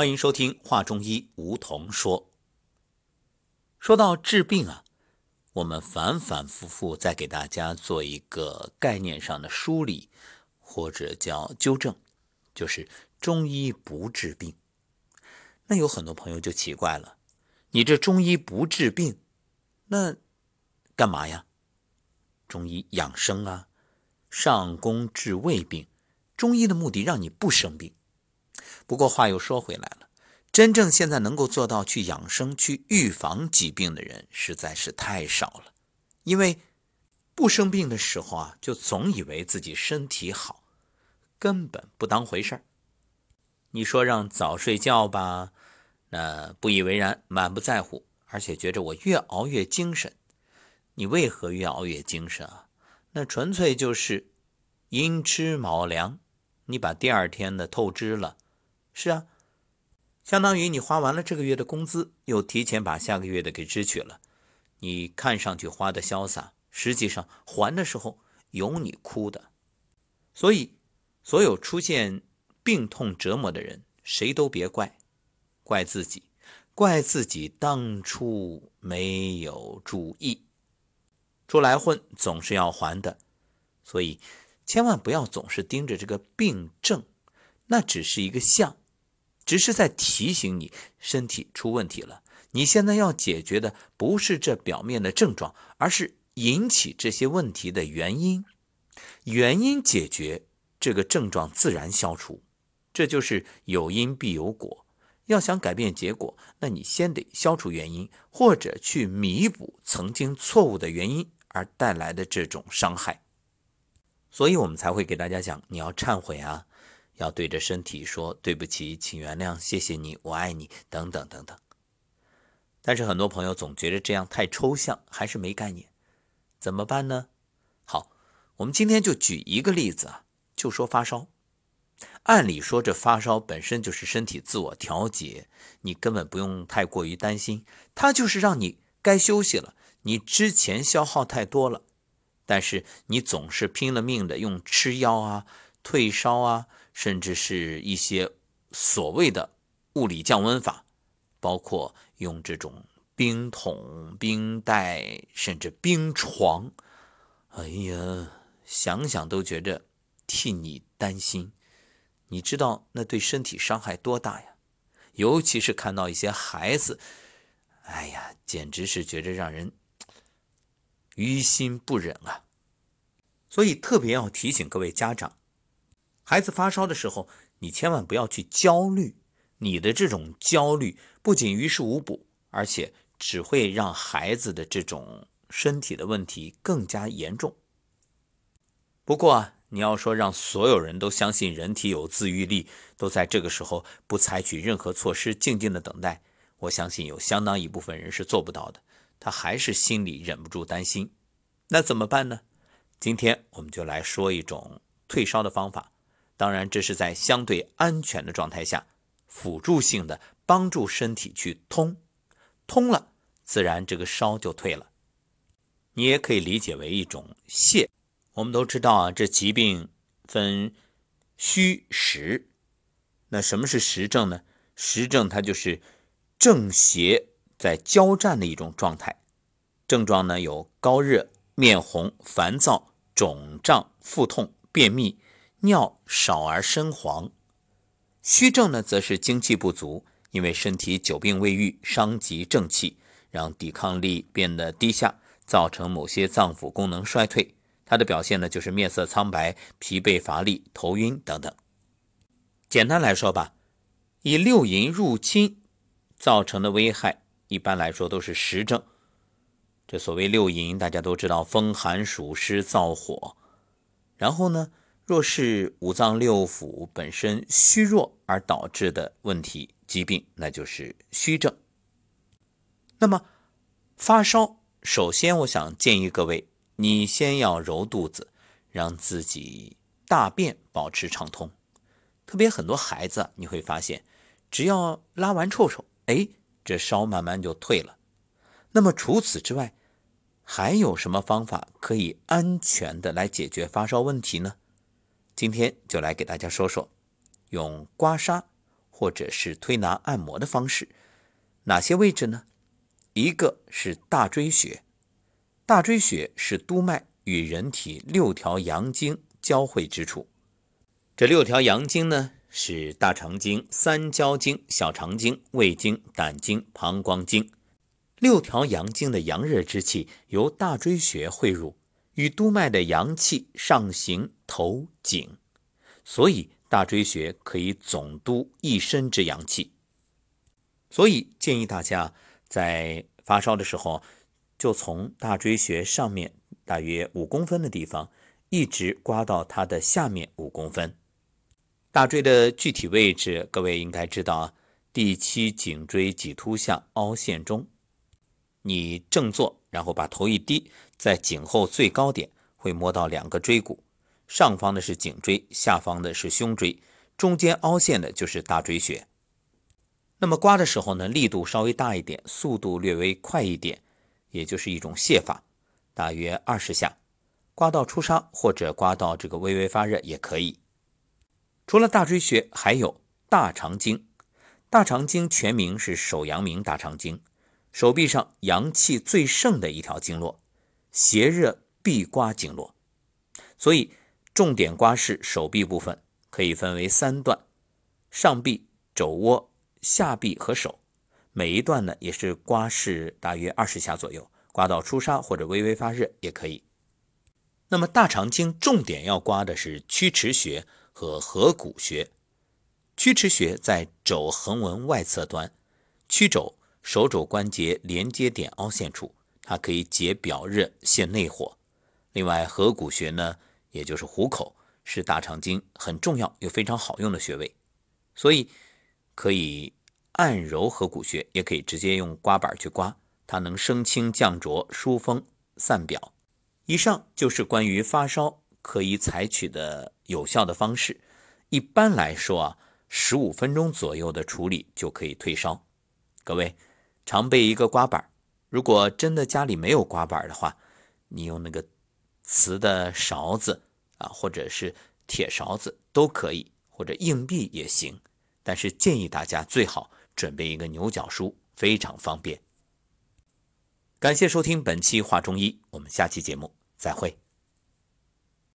欢迎收听《话中医》，梧桐说。说到治病啊，我们反反复复再给大家做一个概念上的梳理，或者叫纠正，就是中医不治病。那有很多朋友就奇怪了，你这中医不治病，那干嘛呀？中医养生啊，上工治未病。中医的目的让你不生病。不过话又说回来了，真正现在能够做到去养生、去预防疾病的人实在是太少了。因为不生病的时候啊，就总以为自己身体好，根本不当回事儿。你说让早睡觉吧，那不以为然，满不在乎，而且觉着我越熬越精神。你为何越熬越精神啊？那纯粹就是寅吃卯粮，你把第二天的透支了。是啊，相当于你花完了这个月的工资，又提前把下个月的给支取了。你看上去花的潇洒，实际上还的时候有你哭的。所以，所有出现病痛折磨的人，谁都别怪，怪自己，怪自己当初没有注意。出来混总是要还的，所以千万不要总是盯着这个病症，那只是一个象。只是在提醒你身体出问题了。你现在要解决的不是这表面的症状，而是引起这些问题的原因。原因解决，这个症状自然消除。这就是有因必有果。要想改变结果，那你先得消除原因，或者去弥补曾经错误的原因而带来的这种伤害。所以我们才会给大家讲，你要忏悔啊。要对着身体说对不起，请原谅，谢谢你，我爱你，等等等等。但是很多朋友总觉得这样太抽象，还是没概念，怎么办呢？好，我们今天就举一个例子啊，就说发烧。按理说这发烧本身就是身体自我调节，你根本不用太过于担心，它就是让你该休息了。你之前消耗太多了，但是你总是拼了命的用吃药啊、退烧啊。甚至是一些所谓的物理降温法，包括用这种冰桶、冰袋，甚至冰床。哎呀，想想都觉着替你担心。你知道那对身体伤害多大呀？尤其是看到一些孩子，哎呀，简直是觉着让人于心不忍啊。所以特别要提醒各位家长。孩子发烧的时候，你千万不要去焦虑。你的这种焦虑不仅于事无补，而且只会让孩子的这种身体的问题更加严重。不过啊，你要说让所有人都相信人体有自愈力，都在这个时候不采取任何措施，静静的等待，我相信有相当一部分人是做不到的。他还是心里忍不住担心。那怎么办呢？今天我们就来说一种退烧的方法。当然，这是在相对安全的状态下，辅助性的帮助身体去通，通了，自然这个烧就退了。你也可以理解为一种泻。我们都知道啊，这疾病分虚实。那什么是实症呢？实症它就是正邪在交战的一种状态。症状呢有高热、面红、烦躁、肿胀、腹痛、便秘。尿少而身黄，虚症呢，则是精气不足，因为身体久病未愈，伤及正气，让抵抗力变得低下，造成某些脏腑功能衰退。它的表现呢，就是面色苍白、疲惫乏力、头晕等等。简单来说吧，以六淫入侵造成的危害，一般来说都是实症。这所谓六淫，大家都知道，风寒暑湿燥火，然后呢？若是五脏六腑本身虚弱而导致的问题疾病，那就是虚症。那么发烧，首先我想建议各位，你先要揉肚子，让自己大便保持畅通。特别很多孩子，你会发现，只要拉完臭臭，哎，这烧慢慢就退了。那么除此之外，还有什么方法可以安全的来解决发烧问题呢？今天就来给大家说说，用刮痧或者是推拿按摩的方式。哪些位置呢？一个是大椎穴，大椎穴是督脉与人体六条阳经交汇之处。这六条阳经呢，是大肠经、三焦经、小肠经、胃经、胆经、膀胱经。六条阳经的阳热之气由大椎穴汇入，与督脉的阳气上行头颈，所以大椎穴可以总督一身之阳气。所以建议大家在发烧的时候，就从大椎穴上面大约五公分的地方，一直刮到它的下面五公分。大椎的具体位置，各位应该知道，第七颈椎棘突下凹陷中。你正坐，然后把头一低，在颈后最高点会摸到两个椎骨，上方的是颈椎，下方的是胸椎，中间凹陷的就是大椎穴。那么刮的时候呢，力度稍微大一点，速度略微快一点，也就是一种泻法，大约二十下，刮到出痧或者刮到这个微微发热也可以。除了大椎穴，还有大肠经。大肠经全名是手阳明大肠经，手臂上阳气最盛的一条经络，邪热必刮经络。所以重点刮拭手臂部分可以分为三段：上臂、肘窝、下臂和手。每一段呢也是刮拭大约二十下左右，刮到出痧或者微微发热也可以。那么大肠经重点要刮的是曲池穴。和合谷穴，曲池穴在肘横纹外侧端，曲肘手肘关节连接点凹陷处，它可以解表热、泻内火。另外，合谷穴呢，也就是虎口，是大肠经很重要又非常好用的穴位，所以可以按揉合谷穴，也可以直接用刮板去刮，它能升清降浊、疏风散表。以上就是关于发烧。可以采取的有效的方式，一般来说啊，十五分钟左右的处理就可以退烧。各位常备一个刮板，如果真的家里没有刮板的话，你用那个瓷的勺子啊，或者是铁勺子都可以，或者硬币也行。但是建议大家最好准备一个牛角梳，非常方便。感谢收听本期画中医，我们下期节目再会。